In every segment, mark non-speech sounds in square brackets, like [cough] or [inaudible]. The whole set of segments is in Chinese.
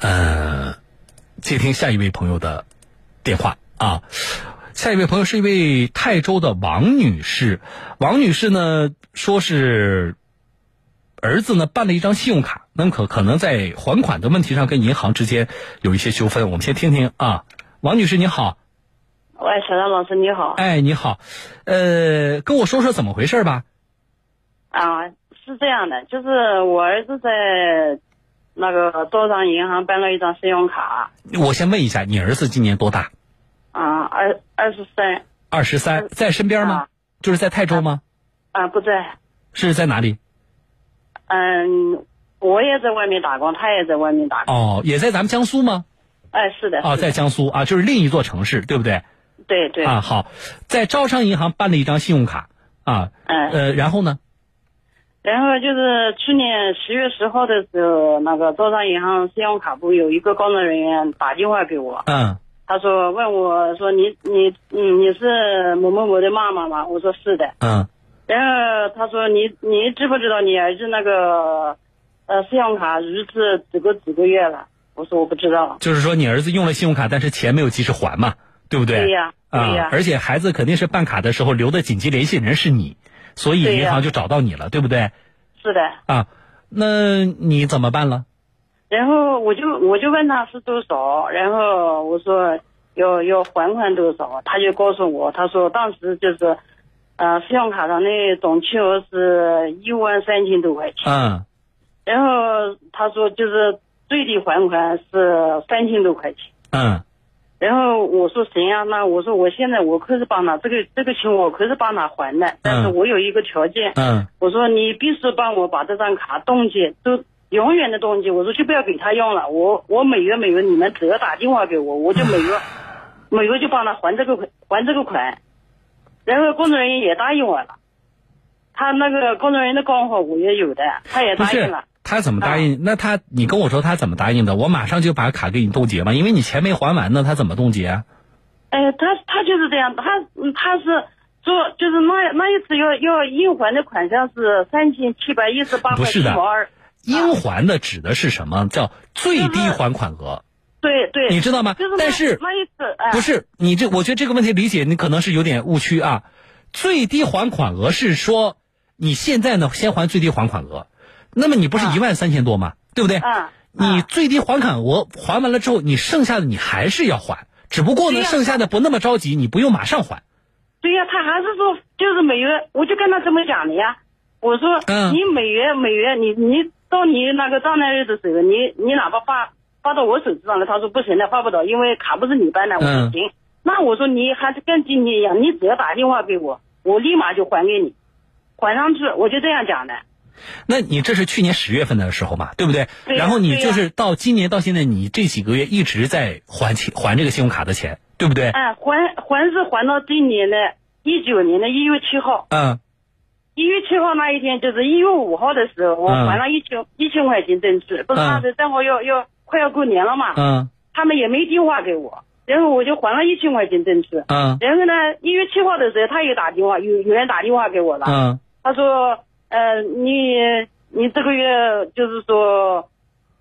呃，接听下一位朋友的电话啊。下一位朋友是一位泰州的王女士，王女士呢说是儿子呢办了一张信用卡，那么可可能在还款的问题上跟银行之间有一些纠纷。我们先听听啊，王女士你好，喂，小张老师你好，哎你好，呃，跟我说说怎么回事吧。啊，是这样的，就是我儿子在那个招商银行办了一张信用卡，我先问一下，你儿子今年多大？啊，二二十三，二十三，在身边吗？啊就是在泰州吗？啊，不在，是在哪里？嗯，我也在外面打工，他也在外面打工，哦，也在咱们江苏吗？哎，是的，哦，是的在江苏啊，就是另一座城市，对不对？对对，啊，好，在招商银行办了一张信用卡啊，嗯，呃，然后呢？然后就是去年十月十号的时候，那个招商银行信用卡部有一个工作人员打电话给我，嗯他说问我说你你嗯你是某某某的妈妈吗？我说是的。嗯然后他说你你知不知道你儿子那个呃信用卡逾期几个几个月了？我说我不知道。就是说你儿子用了信用卡，但是钱没有及时还嘛，对不对？对呀对呀啊，而且孩子肯定是办卡的时候留的紧急联系人是你，所以银行就找到你了，对不对？是的。啊，那你怎么办了？然后我就我就问他是多少，然后我说要要还款多少，他就告诉我，他说当时就是，呃，信用卡上的总金额是一万三千多块钱，嗯然后他说就是最低还款是三千多块钱。嗯然后我说行啊，那我说我现在我可是帮他这个这个钱我可是帮他还的，但是我有一个条件，嗯我说你必须帮我把这张卡冻结，都永远的冻结。我说就不要给他用了，我我每月每月你们只要打电话给我，我就每月 [laughs] 每月就帮他还这个款还这个款。然后工作人员也答应我了，他那个工作人员的工号我也有的，他也答应了。他怎么答应？那他你跟我说他怎么答应的？我马上就把卡给你冻结嘛，因为你钱没还完呢，他怎么冻结啊？哎，他他就是这样，他嗯他是做就是那那一次要要应还的款项是三千七百一十八块不是的七毛二。应还的指的是什么？叫最低还款额，对对，你知道吗就是？但是那一次，哎，不是你这，我觉得这个问题理解你可能是有点误区啊。最低还款额是说你现在呢先还最低还款额，那么你不是啊一万三千多吗？对不对？啊，你啊最低还款额还完了之后，你剩下的你还是要还，只不过呢剩下的不那么着急，你不用马上还。对呀，他还是说就是每月，我就跟他这么讲的呀。我说，嗯你每月每月你你到你那个账单日的时候，你你哪怕发发到我手机上了，他说不行的，发不到，因为卡不是你办的。我说嗯行，那我说你还是跟今天一样，你只要打电话给我，我立马就还给你，还上去，我就这样讲的。那你这是去年十月份的时候嘛，对不对？然后你就是到今年到现在，你这几个月一直在还钱还这个信用卡的钱，对不对？哎，还还是还到今年的一九年的一月七号。嗯一月七号那一天，就是一月五号的时候，我嗯还了一千一千块钱证据，不是嗯那时正好要要快要过年了嘛，嗯他们也没电话给我，然后我就还了一千块钱证据。嗯然后呢，一月七号的时候，他也打电话，有有人打电话给我了，嗯他说，呃，你你这个月就是说，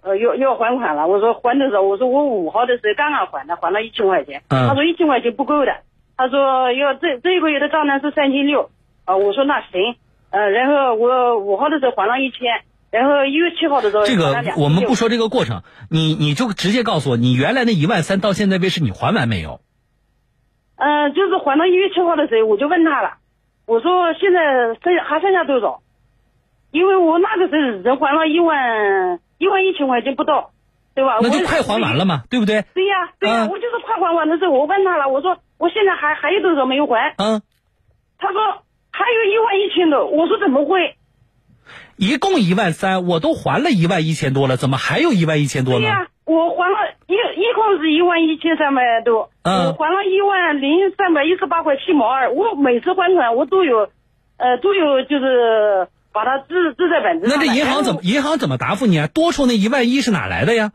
呃，要要还款了。我说还的时候？我说我五号的时候刚刚还的，还了一千块钱。嗯他说一千块钱不够的，他说要这这一个月的账单是三千六。啊，我说那行，呃，然后我五号的时候还了一千，然后一月七号的时候这个我们不说这个过程，你你就直接告诉我，你原来那一万三到现在为止你还完没有？嗯、就是还到一月七号的时候，我就问他了，我说现在剩还剩下多少？因为我那个时候只还了一万一万一千块钱不到，对吧？我那就快还完了。嘛，对不对？对呀，对呀，嗯我就是快还完的时候，我问他了，我说我现在还还有多少没有还？嗯，他说还有一万一千多，我说怎么会？一共一万三，我都还了一万一千多了，怎么还有一万一千多呢？对呀，我还了一一共是一万一千三百多，嗯我还了一万零三百一十八块七毛二。我每次还款我都有，呃，都有就是把它记记在本子上。那这银行怎么银行怎么答复你啊？多出那一万一是哪来的呀？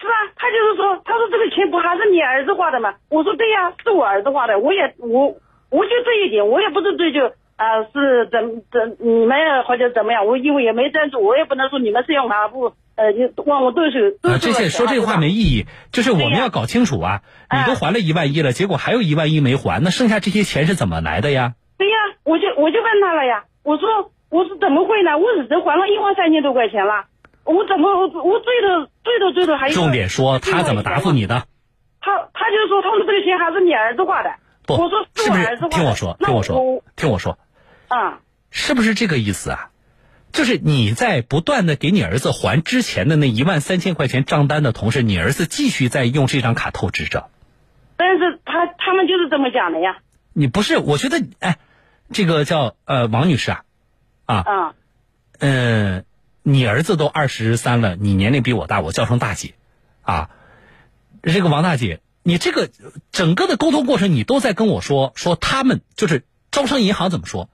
是啊，他就是说，他说这个钱不还是你儿子花的吗？我说对呀，是我儿子花的，我也我我就这一点，我也不是追究啊是怎怎你们或者怎么样，我因为也没赞助，我也不能说你们信用卡不呃你往我兜手兜啊，这些说这话没意义，就是我们要搞清楚啊，你都还了一万一了，结果还有一万一没还，那剩下这些钱是怎么来的呀？对呀，我就我就问他了呀，我说我是怎么会呢？我日真还了一万三千多块钱了，我怎么我我最多最多最多还有重点说他怎么答复你的？他他就说他们这个钱还是你儿子花的。不，我说是不是？听我说，听我说，听我说，啊，是不是这个意思啊？就是你在不断的给你儿子还之前的那一万三千块钱账单的同时，你儿子继续在用这张卡透支着。但是他他们就是这么讲的呀。你不是？我觉得，哎，这个叫呃王女士啊，啊，嗯，嗯，你儿子都二十三了，你年龄比我大，我叫声大姐，啊，这个王大姐。你这个整个的沟通过程，你都在跟我说说他们就是招商银行怎么说？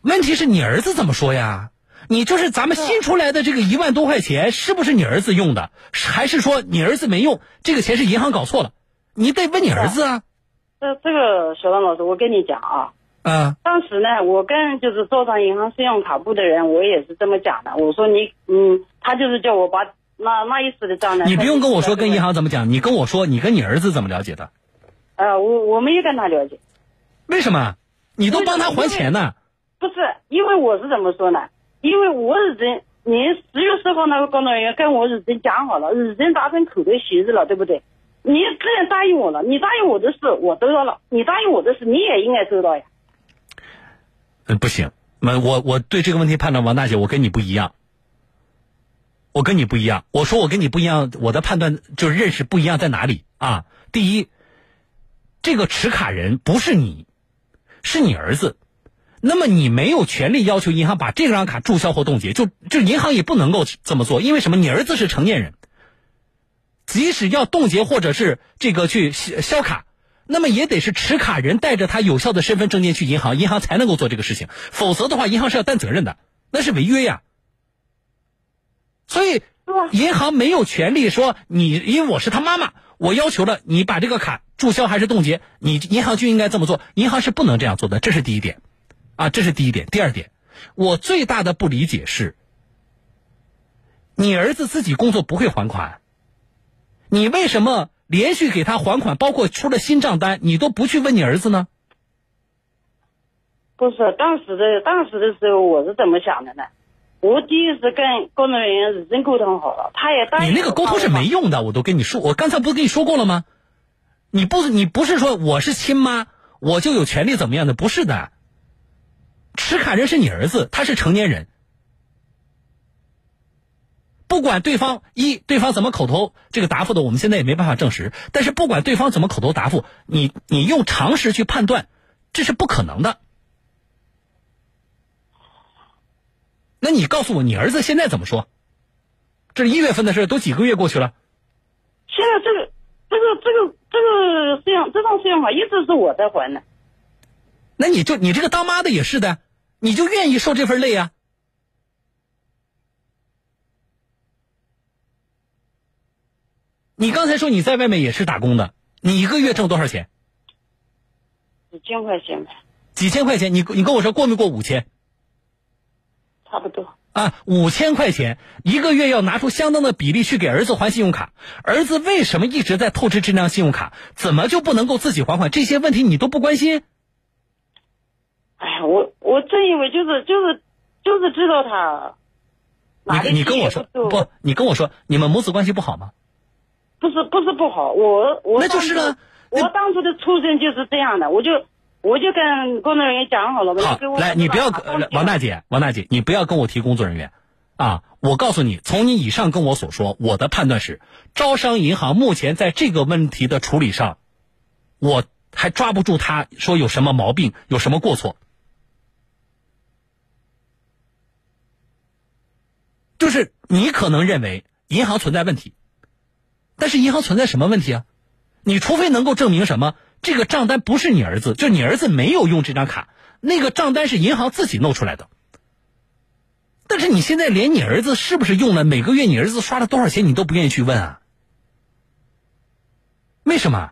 问题是你儿子怎么说呀？你就是咱们新出来的这个一万多块钱，是不是你儿子用的？还是说你儿子没用？这个钱是银行搞错了？你得问你儿子啊。这这个小张老师，我跟你讲啊，嗯，当时呢，我跟就是招商银行信用卡部的人，我也是这么讲的。我说你，嗯，他就是叫我把。那那意思的账呢？你不用跟我说跟银行怎么讲，你跟我说你跟你儿子怎么了解的？呃，我我没有跟他了解。为什么？你都帮他还钱呢？不是，因为我是怎么说呢？因为我已经你十月十号那个工作人员跟我已经讲好了，已经达成口头协议了，对不对？你既然答应我了，你答应我的事我收到了，你答应我的事你也应该收到呀。嗯，不行，那我我对这个问题判断，王大姐，我跟你不一样。我跟你不一样，我说我跟你不一样，我的判断就是认识不一样在哪里啊？第一，这个持卡人不是你，是你儿子，那么你没有权利要求银行把这张卡注销或冻结，就就银行也不能够这么做，因为什么？你儿子是成年人，即使要冻结或者是这个去销卡，那么也得是持卡人带着他有效的身份证件去银行，银行才能够做这个事情，否则的话，银行是要担责任的，那是违约呀。所以，银行没有权利说你，因为我是他妈妈，我要求了你把这个卡注销还是冻结，你银行就应该这么做。银行是不能这样做的，这是第一点，啊，这是第一点。第二点，我最大的不理解是，你儿子自己工作不会还款，你为什么连续给他还款，包括出了新账单，你都不去问你儿子呢？不是，当时的当时的时候，我是怎么想的呢？我第一次跟工作人员已经沟通好了，他也答应。你那个沟通是没用的，我都跟你说，我刚才不是跟你说过了吗？你不是你不是说我是亲妈，我就有权利怎么样的？不是的，持卡人是你儿子，他是成年人。不管对方一对方怎么口头这个答复的，我们现在也没办法证实。但是不管对方怎么口头答复，你你用常识去判断，这是不可能的。那你告诉我，你儿子现在怎么说？这是一月份的事，都几个月过去了。现在这个、这个、这个、这个信用这张信用卡一直是我在还的。那你就你这个当妈的也是的，你就愿意受这份累啊？你刚才说你在外面也是打工的，你一个月挣多少钱？几千块钱吧。几千块钱，你你跟我说过没过五千？差不多啊，五千块钱一个月要拿出相当的比例去给儿子还信用卡，儿子为什么一直在透支这张信用卡？怎么就不能够自己还款？这些问题你都不关心？哎呀，我我真以为就是就是就是知道他。你你跟我说不？你跟我说你们母子关系不好吗？不是不是不好，我我那就是呢。我当初的出身就是这样的，我就。我就跟工作人员讲好了，好，来，你不要，王大姐，王大姐，你不要跟我提工作人员，啊，我告诉你，从你以上跟我所说，我的判断是，招商银行目前在这个问题的处理上，我还抓不住他说有什么毛病，有什么过错，就是你可能认为银行存在问题，但是银行存在什么问题啊？你除非能够证明什么？这个账单不是你儿子，就你儿子没有用这张卡，那个账单是银行自己弄出来的。但是你现在连你儿子是不是用了，每个月你儿子刷了多少钱，你都不愿意去问啊？为什么？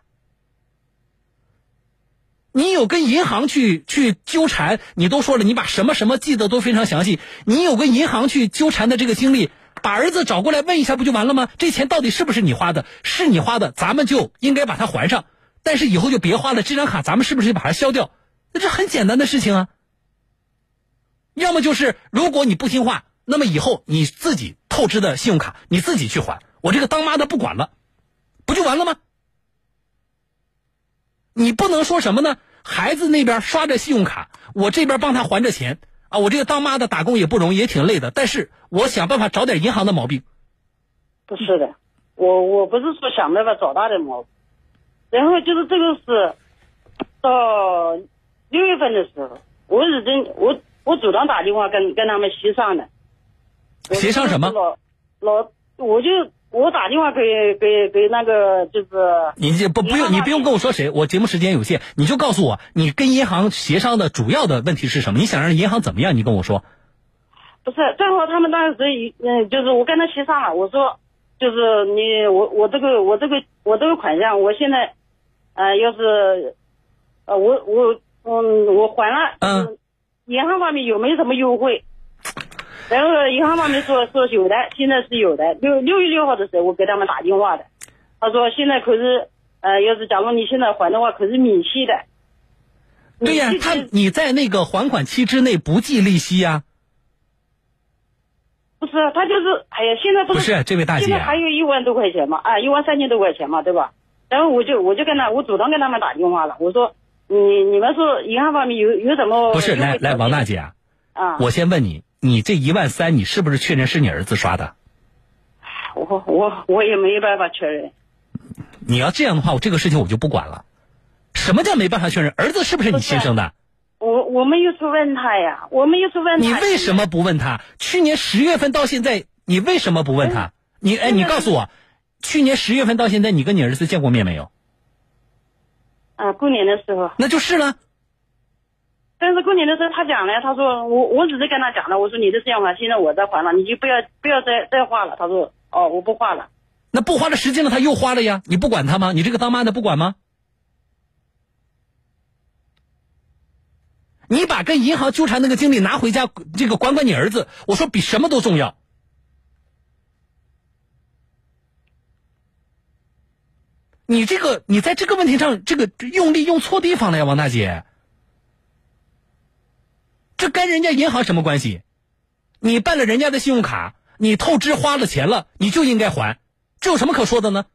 你有跟银行去去纠缠，你都说了，你把什么什么记得都非常详细，你有跟银行去纠缠的这个经历，把儿子找过来问一下不就完了吗？这钱到底是不是你花的？是你花的，咱们就应该把它还上，但是以后就别花了。这张卡咱们是不是就把它消掉？那这很简单的事情啊。要么就是如果你不听话，那么以后你自己透支的信用卡你自己去还，我这个当妈的不管了，不就完了吗？你不能说什么呢？孩子那边刷着信用卡，我这边帮他还着钱啊！我这个当妈的打工也不容易，也挺累的，但是我想办法找点银行的毛病。不是的，我我不是说想办法找他的毛病，然后就是这个是到六月份的时候，我已经我我主动打电话跟跟他们协商的。协商什么？老老我就。我打电话给给给那个就是，你这不不用你不用跟我说谁，我节目时间有限，你就告诉我你跟银行协商的主要的问题是什么？你想让银行怎么样？你跟我说。不是，正好他们当时嗯，就是我跟他协商了，我说就是你我我这个我这个我这个款项，我现在，呃，要是，呃，我我嗯我还了，嗯，银行方面有没有什么优惠？然后银行方面说说有的，现在是有的。六六月六号的时候，我给他们打电话的，他说现在可是，呃，要是假如你现在还的话，可是免息的。对呀，他你在那个还款期之内不计利息呀。不是，他就是，哎呀，现在不是。不是这位大姐。现在还有一万多块钱嘛？啊，一万三千多块钱嘛，对吧？然后我就我就跟他，我主动跟他们打电话了，我说，你你们说银行方面有有什么？不是，来来，王大姐啊，啊，我先问你。你这一万三，你是不是确认是你儿子刷的？我我我也没办法确认。你要这样的话，我这个事情我就不管了。什么叫没办法确认？儿子是不是你亲生的？我我们又去问他呀，我们又去问他。你为什么不问他？去年十月份到现在，你为什么不问他？你哎，你告诉我，去年十月份到现在，你跟你儿子见过面没有？啊，过年的时候。那就是了。但是过年的时候，他讲了，他说我我只是跟他讲了，我说你的信用卡现在我在还了，你就不要不要再再花了。他说哦，我不花了。那不花的时间了，他又花了呀，你不管他吗？你这个当妈的不管吗？你把跟银行纠缠那个经历拿回家，这个管管你儿子，我说比什么都重要。你这个你在这个问题上，这个用力用错地方了呀，王大姐。这跟人家银行什么关系？你办了人家的信用卡，你透支花了钱了，你就应该还，这有什么可说的呢？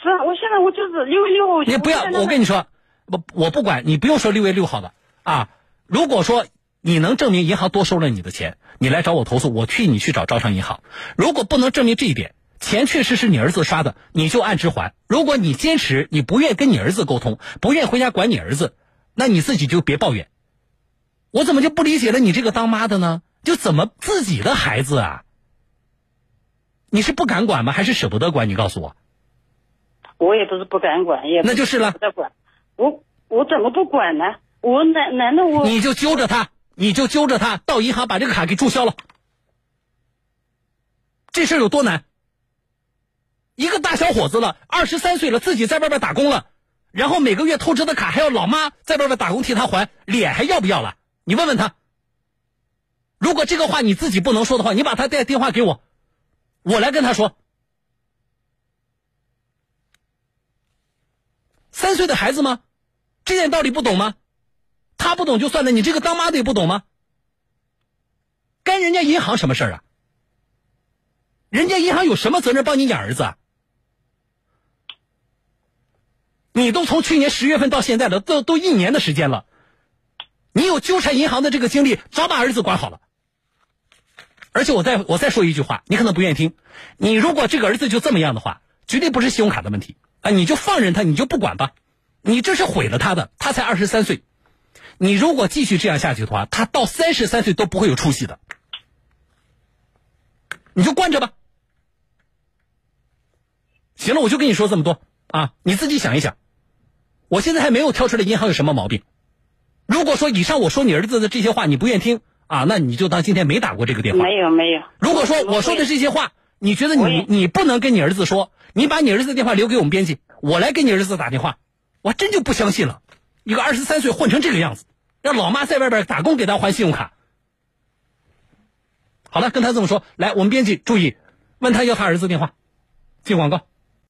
是啊，我现在我就是六月六号。你不要，我跟你说，我我不管你不用说六月六号的啊。如果说你能证明银行多收了你的钱，你来找我投诉，我替你去找招商银行。如果不能证明这一点，钱确实是你儿子刷的，你就按值还。如果你坚持你不愿跟你儿子沟通，不愿回家管你儿子。那你自己就别抱怨，我怎么就不理解了你这个当妈的呢？就怎么自己的孩子啊？你是不敢管吗？还是舍不得管？你告诉我。我也不是不敢管，也那就是了。管，我我怎么不管呢？我难难道我你就揪着他，你就揪着他到银行把这个卡给注销了。这事儿有多难？一个大小伙子了，二十三岁了，自己在外边打工了。然后每个月透支的卡还要老妈在外边打工替他还，脸还要不要了？你问问他。如果这个话你自己不能说的话，你把他带电话给我，我来跟他说。三岁的孩子吗？这点道理不懂吗？他不懂就算了，你这个当妈的也不懂吗？干人家银行什么事儿啊？人家银行有什么责任帮你养儿子？啊？你都从去年十月份到现在了，都都一年的时间了，你有纠缠银行的这个经历，早把儿子管好了。而且我再我再说一句话，你可能不愿意听。你如果这个儿子就这么样的话，绝对不是信用卡的问题啊，你就放任他，你就不管吧。你这是毁了他的，他才二十三岁，你如果继续这样下去的话，他到三十三岁都不会有出息的。你就惯着吧。行了，我就跟你说这么多啊，你自己想一想。我现在还没有挑出来银行有什么毛病。如果说以上我说你儿子的这些话你不愿听啊，那你就当今天没打过这个电话。没有没有。如果说我说的这些话你觉得你你不能跟你儿子说，你把你儿子的电话留给我们编辑，我来给你儿子打电话，我真就不相信了，一个二十三岁混成这个样子，让老妈在外边打工给他还信用卡。好了，跟他这么说，来，我们编辑注意，问他要他儿子电话，进广告。